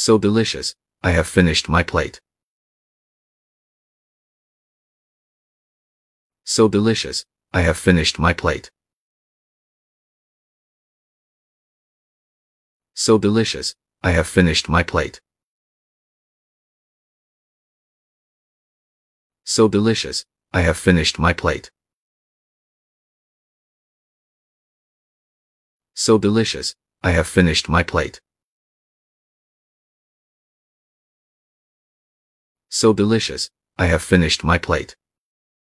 So delicious, I have finished my plate. So delicious, I have finished my plate. So delicious, I have finished my plate. So delicious, I have finished my plate. So delicious, I have finished my plate. So delicious, I have finished my plate.